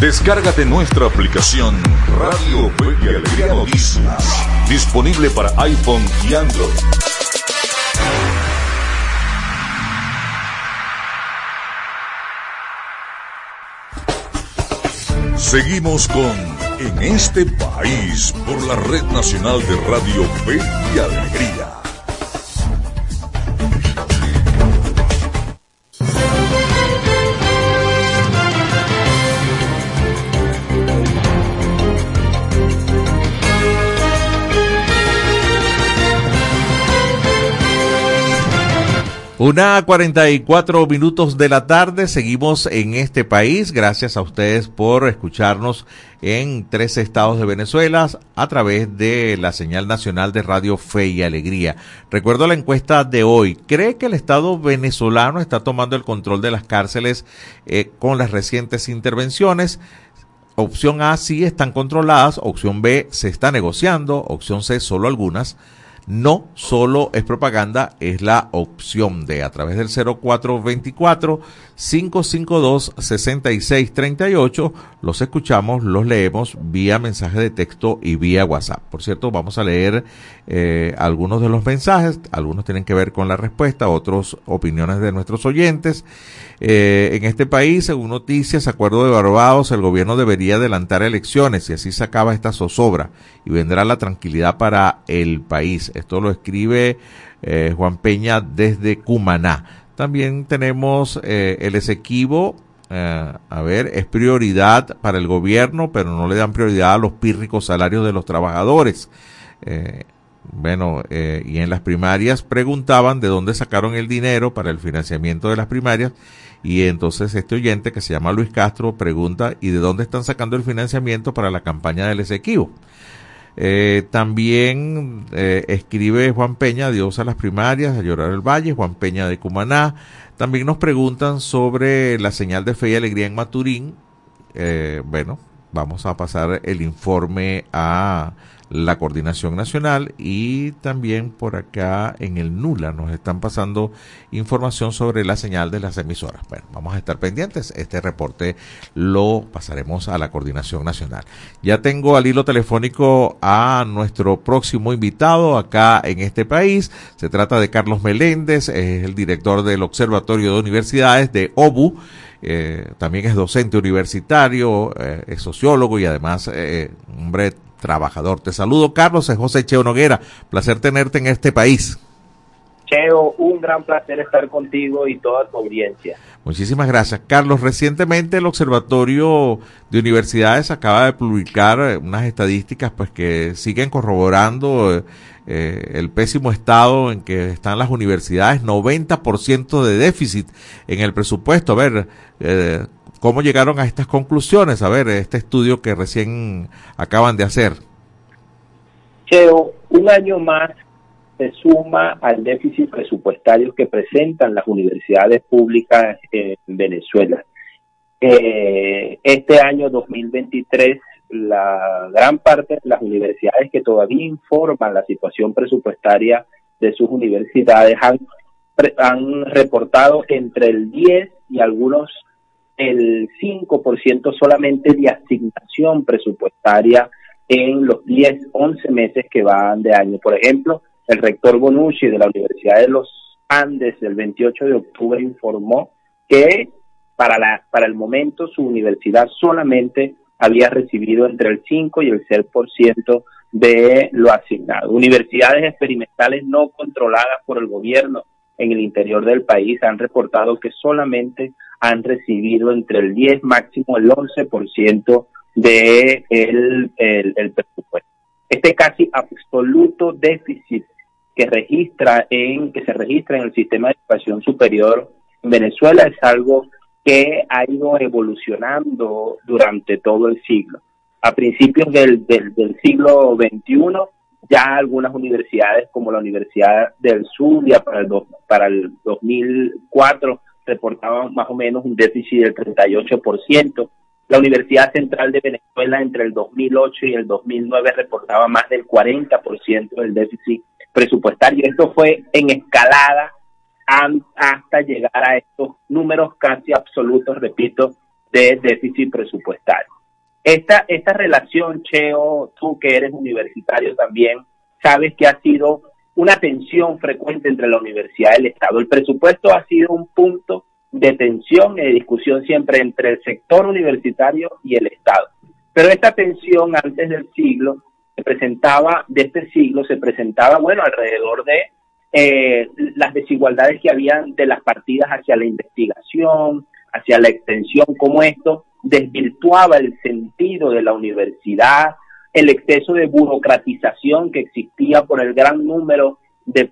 D: Descárgate nuestra aplicación Radio Fe y Alegría Noticias, disponible para iPhone y Android. Seguimos con En este país por la Red Nacional de Radio Fe y Alegría.
A: Una 44 minutos de la tarde, seguimos en este país. Gracias a ustedes por escucharnos en tres estados de Venezuela a través de la señal nacional de Radio Fe y Alegría. Recuerdo la encuesta de hoy. ¿Cree que el Estado venezolano está tomando el control de las cárceles eh, con las recientes intervenciones? Opción A, sí están controladas. Opción B, se está negociando. Opción C, solo algunas. No solo es propaganda, es la opción de a través del 0424 552 6638. Los escuchamos, los leemos vía mensaje de texto y vía WhatsApp. Por cierto, vamos a leer eh, algunos de los mensajes. Algunos tienen que ver con la respuesta, otros opiniones de nuestros oyentes. Eh, en este país, según noticias, acuerdo de Barbados, el gobierno debería adelantar elecciones y así se acaba esta zozobra y vendrá la tranquilidad para el país. Esto lo escribe eh, Juan Peña desde Cumaná. También tenemos eh, el Esequibo. Eh, a ver, es prioridad para el gobierno, pero no le dan prioridad a los pírricos salarios de los trabajadores. Bueno, y en las primarias preguntaban de dónde sacaron el dinero para el financiamiento de las primarias. Y entonces este oyente que se llama Luis Castro pregunta, ¿y de dónde están sacando el financiamiento para la campaña del Esequibo? Eh, también eh, escribe Juan Peña, Dios a las primarias, a llorar el valle, Juan Peña de Cumaná. También nos preguntan sobre la señal de fe y alegría en Maturín. Eh, bueno, vamos a pasar el informe a la coordinación nacional y también por acá en el NULA nos están pasando información sobre la señal de las emisoras. Bueno, vamos a estar pendientes. Este reporte lo pasaremos a la coordinación nacional. Ya tengo al hilo telefónico a nuestro próximo invitado acá en este país. Se trata de Carlos Meléndez, es el director del Observatorio de Universidades de OBU. Eh, también es docente universitario, eh, es sociólogo y además eh, hombre trabajador. Te saludo, Carlos, es José Cheo Noguera. Placer tenerte en este país.
O: Cheo, un gran placer estar contigo y toda tu audiencia.
A: Muchísimas gracias. Carlos, recientemente el Observatorio de Universidades acaba de publicar eh, unas estadísticas pues que siguen corroborando eh, eh, el pésimo estado en que están las universidades, 90% de déficit en el presupuesto. A ver, eh, ¿cómo llegaron a estas conclusiones? A ver, este estudio que recién acaban de hacer.
O: Cheo, un año más se suma al déficit presupuestario que presentan las universidades públicas en Venezuela. Eh, este año 2023, la gran parte de las universidades que todavía informan la situación presupuestaria de sus universidades han, han reportado entre el 10 y algunos el 5% solamente de asignación presupuestaria en los 10, 11 meses que van de año. Por ejemplo, el rector Bonucci de la Universidad de los Andes el 28 de octubre informó que para, la, para el momento su universidad solamente había recibido entre el 5 y el 6% de lo asignado. Universidades experimentales no controladas por el gobierno en el interior del país han reportado que solamente han recibido entre el 10 máximo el 11% de el, el, presupuesto. Este casi absoluto déficit que registra en que se registra en el sistema de educación superior en Venezuela es algo que ha ido evolucionando durante todo el siglo. A principios del, del, siglo XXI, ya algunas universidades como la Universidad del Zulia para el, para el 2004 reportaban más o menos un déficit del 38%. La Universidad Central de Venezuela entre el 2008 y el 2009 reportaba más del 40% del déficit presupuestario. Esto fue en escalada hasta llegar a estos números casi absolutos, repito, de déficit presupuestario. Esta, esta relación, Cheo, tú que eres universitario también, sabes que ha sido una tensión frecuente entre la universidad y el Estado. El presupuesto ha sido un punto de tensión y de discusión siempre entre el sector universitario y el Estado. Pero esta tensión antes del siglo se presentaba, de este siglo se presentaba, bueno, alrededor de eh, las desigualdades que habían de las partidas hacia la investigación, hacia la extensión, como esto desvirtuaba el sentido de la universidad, el exceso de burocratización que existía por el gran número de,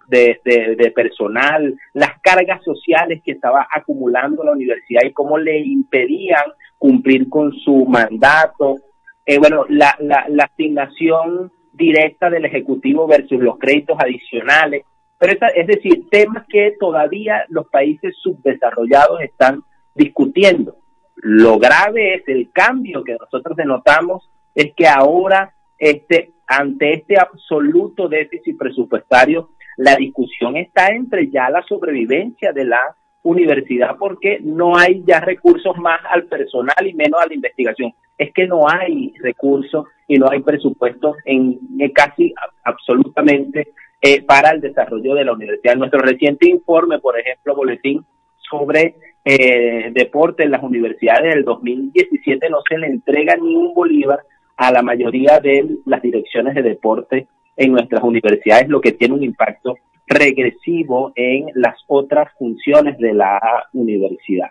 O: personal, las cargas sociales que estaba acumulando la universidad y cómo le impedían cumplir con su mandato, eh, bueno, la, la, la asignación directa del Ejecutivo versus los créditos adicionales, pero esta- es decir, temas que todavía los países subdesarrollados están discutiendo. Lo grave es el cambio que nosotros denotamos es que ahora este ante este absoluto déficit presupuestario la discusión está entre ya la sobrevivencia de la universidad porque no hay ya recursos más al personal y menos a la investigación. Es que no hay recursos y no hay presupuesto en, en casi absolutamente eh, para el desarrollo de la universidad. Nuestro reciente informe, por ejemplo, boletín sobre eh, deporte en las universidades del 2017 no se le entrega ni un bolívar a la mayoría de las direcciones de deporte en nuestras universidades, lo que tiene un impacto regresivo en las otras funciones de la universidad.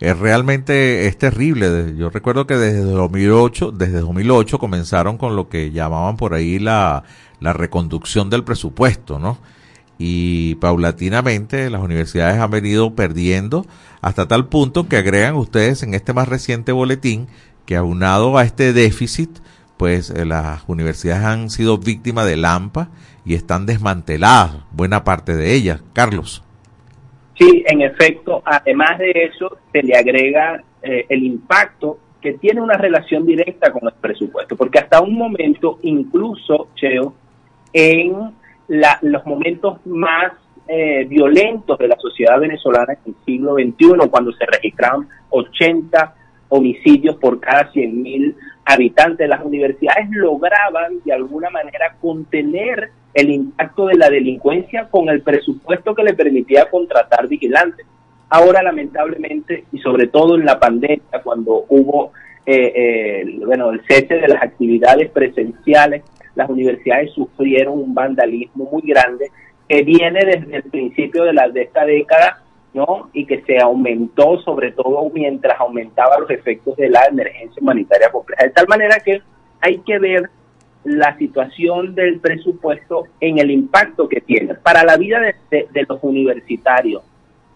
A: Eh, realmente es terrible. Yo recuerdo que desde 2008, desde 2008 comenzaron con lo que llamaban por ahí la, la reconducción del presupuesto, ¿no? Y paulatinamente las universidades han venido perdiendo hasta tal punto que agregan ustedes en este más reciente boletín que aunado a este déficit, pues eh, las universidades han sido víctimas del AMPA y están desmanteladas, buena parte de ellas. Carlos.
O: Sí, en efecto, además de eso, se le agrega eh, el impacto que tiene una relación directa con el presupuesto, porque hasta un momento, incluso, Cheo, en los momentos más eh, violentos de la sociedad venezolana en el siglo XXI, cuando se registraban 80 homicidios por cada 100.000 habitantes, las universidades lograban de alguna manera contener el impacto de la delincuencia con el presupuesto que le permitía contratar vigilantes. Ahora, lamentablemente, y sobre todo en la pandemia, cuando hubo eh, eh, bueno, el cese de las actividades presenciales, las universidades sufrieron un vandalismo muy grande que viene desde el principio de, la, de esta década ¿no? y que se aumentó sobre todo mientras aumentaba los efectos de la emergencia humanitaria compleja. De tal manera que hay que ver la situación del presupuesto en el impacto que tiene para la vida de, los universitarios,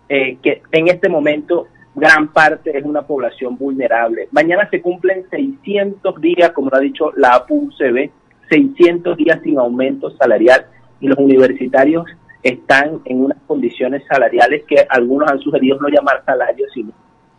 O: eh, que en este momento gran parte es una población vulnerable. Mañana se cumplen 600 días, como lo ha dicho la APU-UCB, 600 días sin aumento salarial y los universitarios están en unas condiciones salariales que algunos han sugerido no llamar salario, sino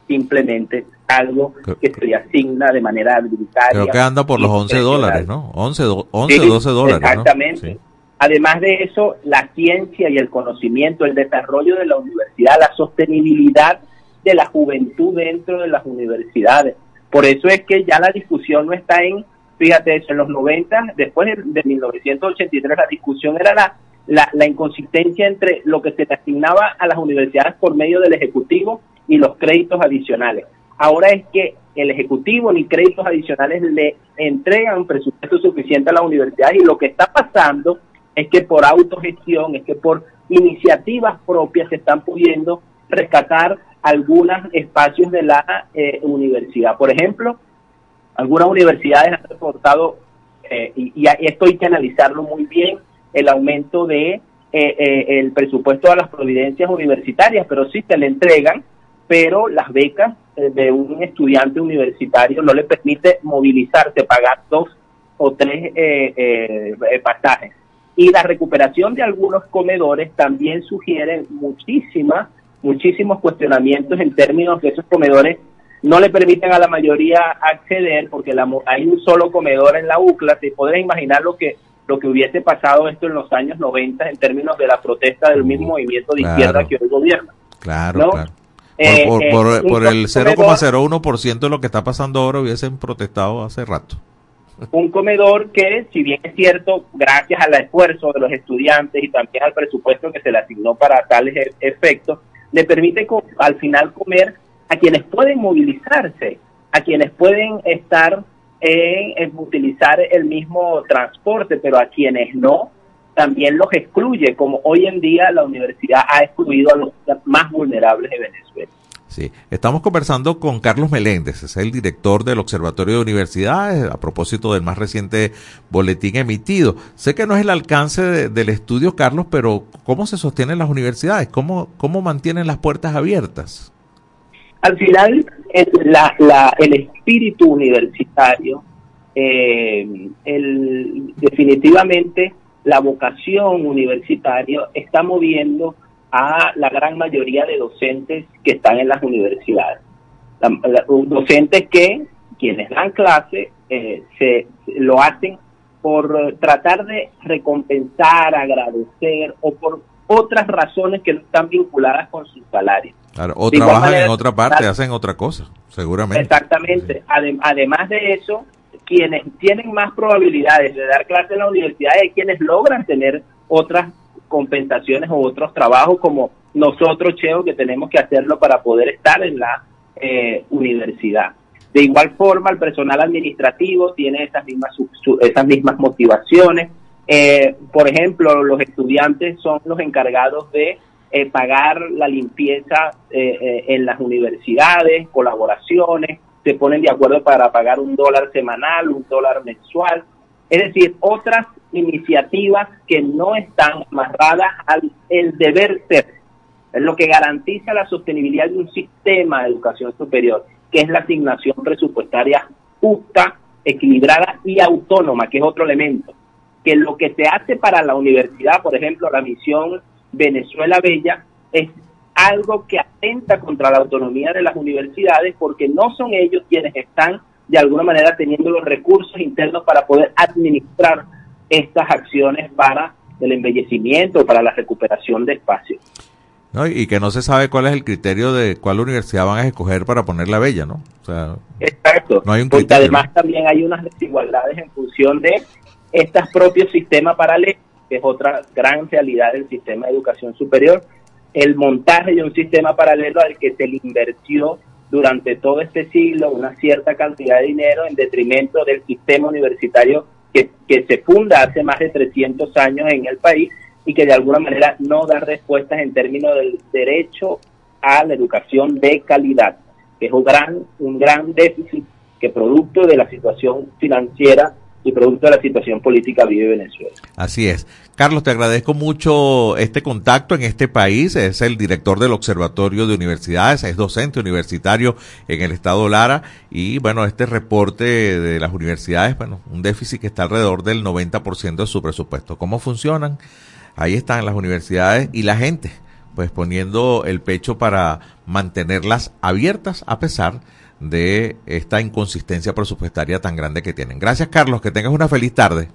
O: simplemente algo que se le asigna de manera arbitraria.
A: Creo que anda por los 11 dólares, ¿no? 11, do- 11
O: Sí,
A: 12 dólares, ¿no?
O: Exactamente.
A: Sí.
O: Además de eso, la ciencia y el conocimiento, el desarrollo de la universidad, la sostenibilidad de la juventud dentro de las universidades. Por eso es que ya la discusión no está en, fíjate eso, en los 90, después de, de 1983, la discusión era la, la, la inconsistencia entre lo que se le asignaba a las universidades por medio del Ejecutivo y los créditos adicionales. Ahora es que el Ejecutivo ni créditos adicionales le entregan presupuesto suficiente a las universidades y lo que está pasando es que por autogestión, es que por iniciativas propias se están pudiendo rescatar algunos espacios de la eh, universidad. Por ejemplo, algunas universidades han reportado, eh, y esto hay que analizarlo muy bien, el aumento de eh, eh, el presupuesto a las providencias universitarias, pero sí se le entregan, pero las becas eh, de un estudiante universitario no le permite movilizarse, pagar dos o tres eh, eh, pasajes. Y la recuperación de algunos comedores también sugiere muchísimas, muchísimos cuestionamientos en términos de esos comedores no le permiten a la mayoría acceder porque la hay un solo comedor en la UCLA. Se podrán imaginar lo que lo que hubiese pasado esto en los años 90 en términos de la protesta del mismo movimiento de
A: Claro.
O: izquierda que hoy gobierna.
A: Claro,
O: ¿no?
A: claro.
O: Eh,
A: por,
O: eh,
A: por, por el
O: comedor-
A: 0,01% de lo que está pasando ahora hubiesen protestado hace rato.
O: un comedor que, si bien es cierto, gracias al esfuerzo de los estudiantes y también al presupuesto que se le asignó para tales e- efectos, le permite al final comer a quienes pueden movilizarse, a quienes pueden estar en, en utilizar el mismo transporte, pero a quienes no, también los excluye, como hoy en día la universidad ha excluido a los más vulnerables de Venezuela.
A: Sí, estamos conversando con Carlos Meléndez, es el director del Observatorio de Universidades, a propósito del más reciente boletín emitido. Sé que no es el alcance de- del estudio, Carlos, pero ¿cómo se sostienen las universidades? ¿Cómo, cómo mantienen las puertas abiertas?
O: al final el, la- la- el espíritu universitario, eh, el- definitivamente la vocación universitaria está moviendo a la gran mayoría de docentes que están en las universidades. La- la- docentes que, quienes dan clase, eh, se, lo hacen por tratar de recompensar, agradecer o por otras razones que no están vinculadas con su salario.
A: Claro, o trabajan
O: manera,
A: en otra parte, hacen otra cosa, seguramente.
O: Exactamente. Adem- además de eso, quienes tienen más probabilidades de dar clase en la universidad es quienes logran tener otras compensaciones o otros trabajos como nosotros, Cheo, que tenemos que hacerlo para poder estar en la eh, universidad. De igual forma, el personal administrativo tiene esas mismas, su- esas mismas motivaciones. Eh, por ejemplo, los estudiantes son los encargados de eh, pagar la limpieza eh, eh, en las universidades, colaboraciones, se ponen de acuerdo para pagar un dólar semanal, un dólar mensual. Es decir, otras iniciativas que no están amarradas al deber ser, es lo que garantiza la sostenibilidad de un sistema de educación superior, que es la asignación presupuestaria justa, equilibrada y autónoma, que es otro elemento. Que lo que se hace para la universidad, por ejemplo, la misión Venezuela Bella, es algo que atenta contra la autonomía de las universidades porque no son ellos quienes están de alguna manera teniendo los recursos internos para poder administrar estas acciones para el embellecimiento, para la recuperación de espacios.
A: ¿no? Y que no se sabe cuál es el criterio de cuál universidad van a escoger para ponerla bella, ¿no? O sea,
O: Exacto.
A: no hay un
O: Porque
A: criterio.
O: además también hay unas desigualdades en función de estos propios sistemas paralelos, que es otra gran realidad del sistema de educación superior, el montaje de un sistema paralelo al que se le invirtió durante todo este siglo una cierta cantidad de dinero en detrimento del sistema universitario que, que se funda hace más de 300 años en el país y que de alguna manera no da respuestas en términos del derecho a la educación de calidad, que es un gran, un gran déficit que producto de la situación financiera y producto de la situación política vive Venezuela.
A: Así es. Carlos, te agradezco mucho este contacto en este país. Es el director del Observatorio de Universidades, es docente universitario en el estado Lara. Y bueno, este reporte de las universidades, bueno, un déficit que está alrededor del 90% de su presupuesto. ¿Cómo funcionan? Ahí están las universidades y la gente, pues poniendo el pecho para mantenerlas abiertas a pesar de esta inconsistencia presupuestaria tan grande que tienen. Gracias, Carlos. Que tengas una feliz tarde.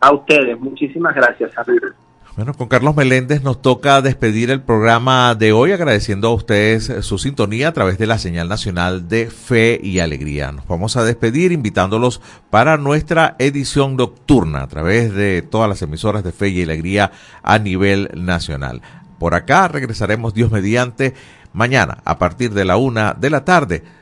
O: A ustedes, muchísimas gracias. Javier.
A: Bueno, con Carlos Meléndez nos toca despedir el programa de hoy agradeciendo a ustedes su sintonía a través de la señal nacional de Fe y Alegría. Nos vamos a despedir invitándolos para nuestra edición nocturna a través de todas las emisoras de Fe y Alegría a nivel nacional. Por acá regresaremos Dios mediante mañana a partir de la una de la tarde,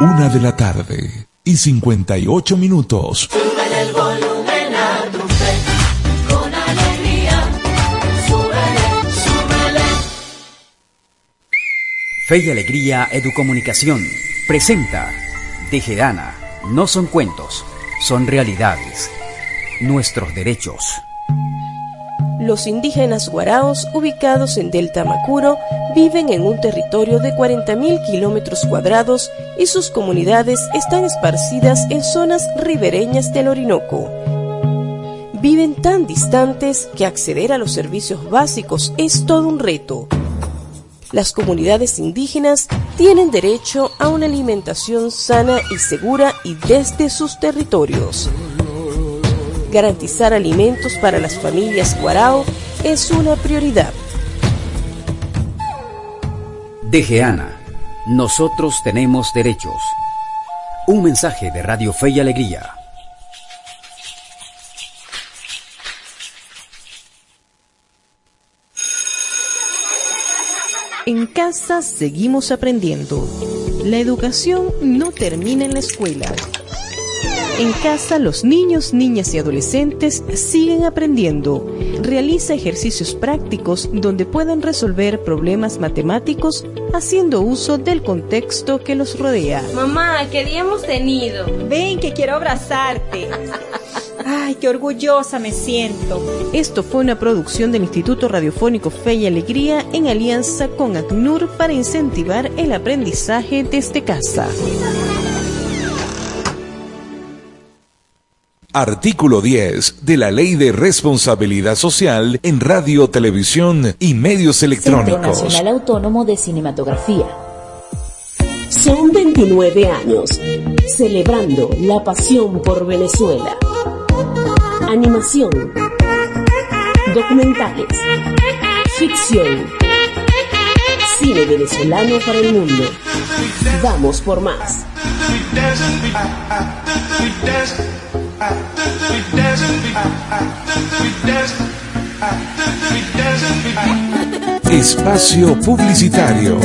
E: Una de la tarde y 58 minutos.
F: Súbele el volumen a tu fe, con alegría. Súbele, súbele.
P: Fe y Alegría Educomunicación presenta Tejedana. No son cuentos, son realidades. Nuestros derechos.
I: Los indígenas guaraos, ubicados en Delta Macuro, viven en un territorio de 40.000 kilómetros cuadrados y sus comunidades están esparcidas en zonas ribereñas del Orinoco. Viven tan distantes que acceder a los servicios básicos es todo un reto. Las comunidades indígenas tienen derecho a una alimentación sana y segura y desde sus territorios. Garantizar alimentos para las familias guarao es una prioridad.
P: Dejeana. Nosotros tenemos derechos. Un mensaje de Radio Fe y Alegría.
I: En casa seguimos aprendiendo. La educación no termina en la escuela. En casa los niños, niñas y adolescentes siguen aprendiendo. Realiza ejercicios prácticos donde puedan resolver problemas matemáticos haciendo uso del contexto que los rodea.
Q: Mamá, ¿qué día hemos tenido?
R: Ven que quiero abrazarte. Ay, qué orgullosa me siento.
I: Esto fue una producción del Instituto Radiofónico Fe y Alegría en alianza con ACNUR para incentivar el aprendizaje desde casa.
E: Artículo 10 de la Ley de Responsabilidad Social en Radio, Televisión y Medios
C: Centro
E: Electrónicos.
C: Nacional Autónomo de Cinematografía.
S: Son 29 años celebrando la pasión por Venezuela. Animación, documentales, ficción, cine venezolano para el mundo. Vamos por más.
E: Espacio Publicitario.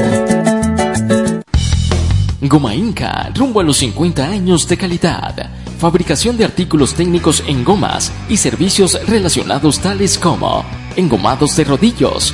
T: Goma Inca, rumbo a los 50 años de calidad. Fabricación de artículos técnicos en gomas y servicios relacionados tales como engomados de rodillos,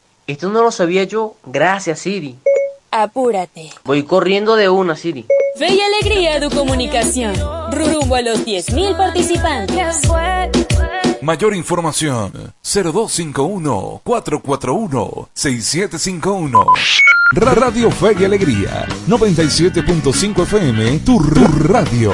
U: esto no lo sabía yo. Gracias Siri.
V: Apúrate.
U: Voy corriendo de una Siri.
V: Fe y alegría de comunicación. Rumbo a los 10.000 participantes.
E: Mayor información 0251-441-6751. Radio Fe y Alegría 97.5 FM, tu radio.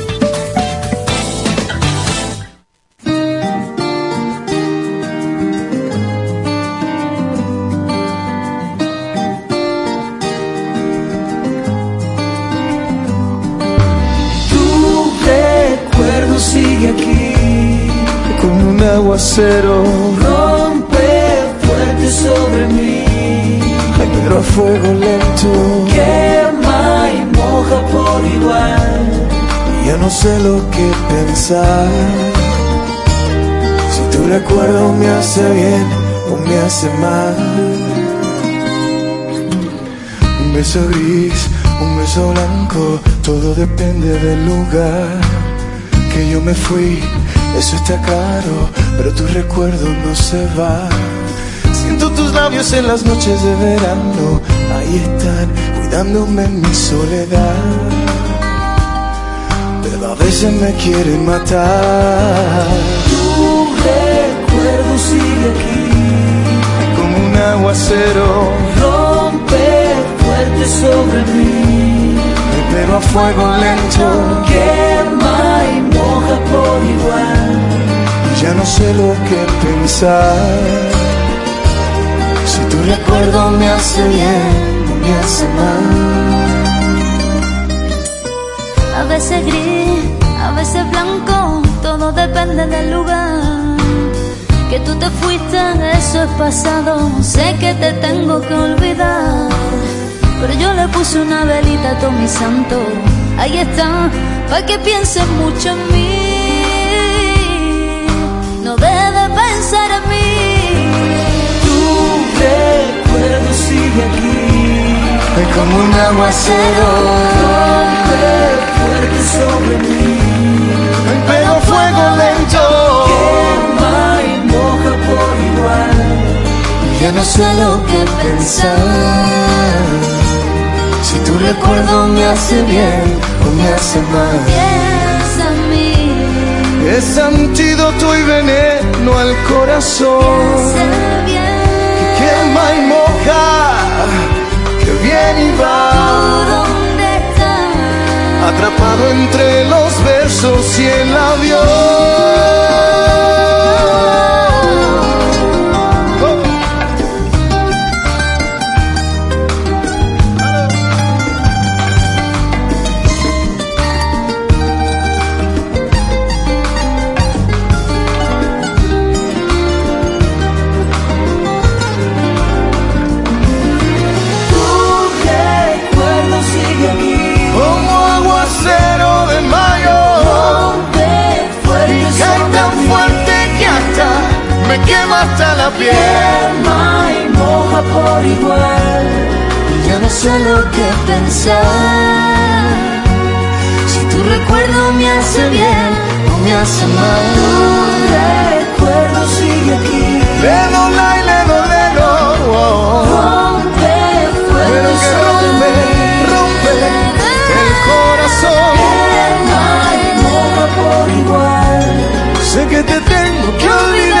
F: Un aguacero rompe fuerte sobre mí. Pero a fuego lento. Quema y moja por igual. Ya no sé lo que pensar. Si tu recuerdo me hace bien o me hace mal. Un beso gris, un beso blanco, todo depende del lugar que yo me fui. Eso está caro, pero tu recuerdo no se va. Siento tus labios en las noches de verano, ahí están, cuidándome en mi soledad. Pero a veces me quieren matar. Tu recuerdo sigue aquí, como un aguacero. Rompe fuerte sobre mí, pero a fuego lento. Quema y moja por igual. Ya no sé lo que pensar. Si tu recuerdo me hace bien o me hace mal.
W: A veces gris, a veces blanco, todo depende del lugar. Que tú te fuiste, eso es pasado, sé que te tengo que olvidar. Pero yo le puse una velita a todo mi santo, ahí está, para que pienses mucho en mí.
F: Recuerdo sigue aquí, es como un aguacero. Fuerte sobre mí, pero fuego lento. Quema y moja por igual. Ya no sé lo que pensar. Si tu recuerdo me hace bien o me hace mal.
W: Piensa en mí.
F: Es antídoto y veneno al corazón. Que quema y moja, que viene y va. Atrapado entre los versos y el avión. Quema hasta la piel. Quema y moja por igual. Y ya no sé lo que pensar. Si
W: Tu recuerdo me hace bien o me hace mal.
X: Tu recuerdo sigue aquí.
F: Lelo, la, lelo, lelo. Oh.
X: Rompe
F: rompe, rompe el corazón.
X: Que no hay nada por igual.
F: Sé que te tengo que olvidar.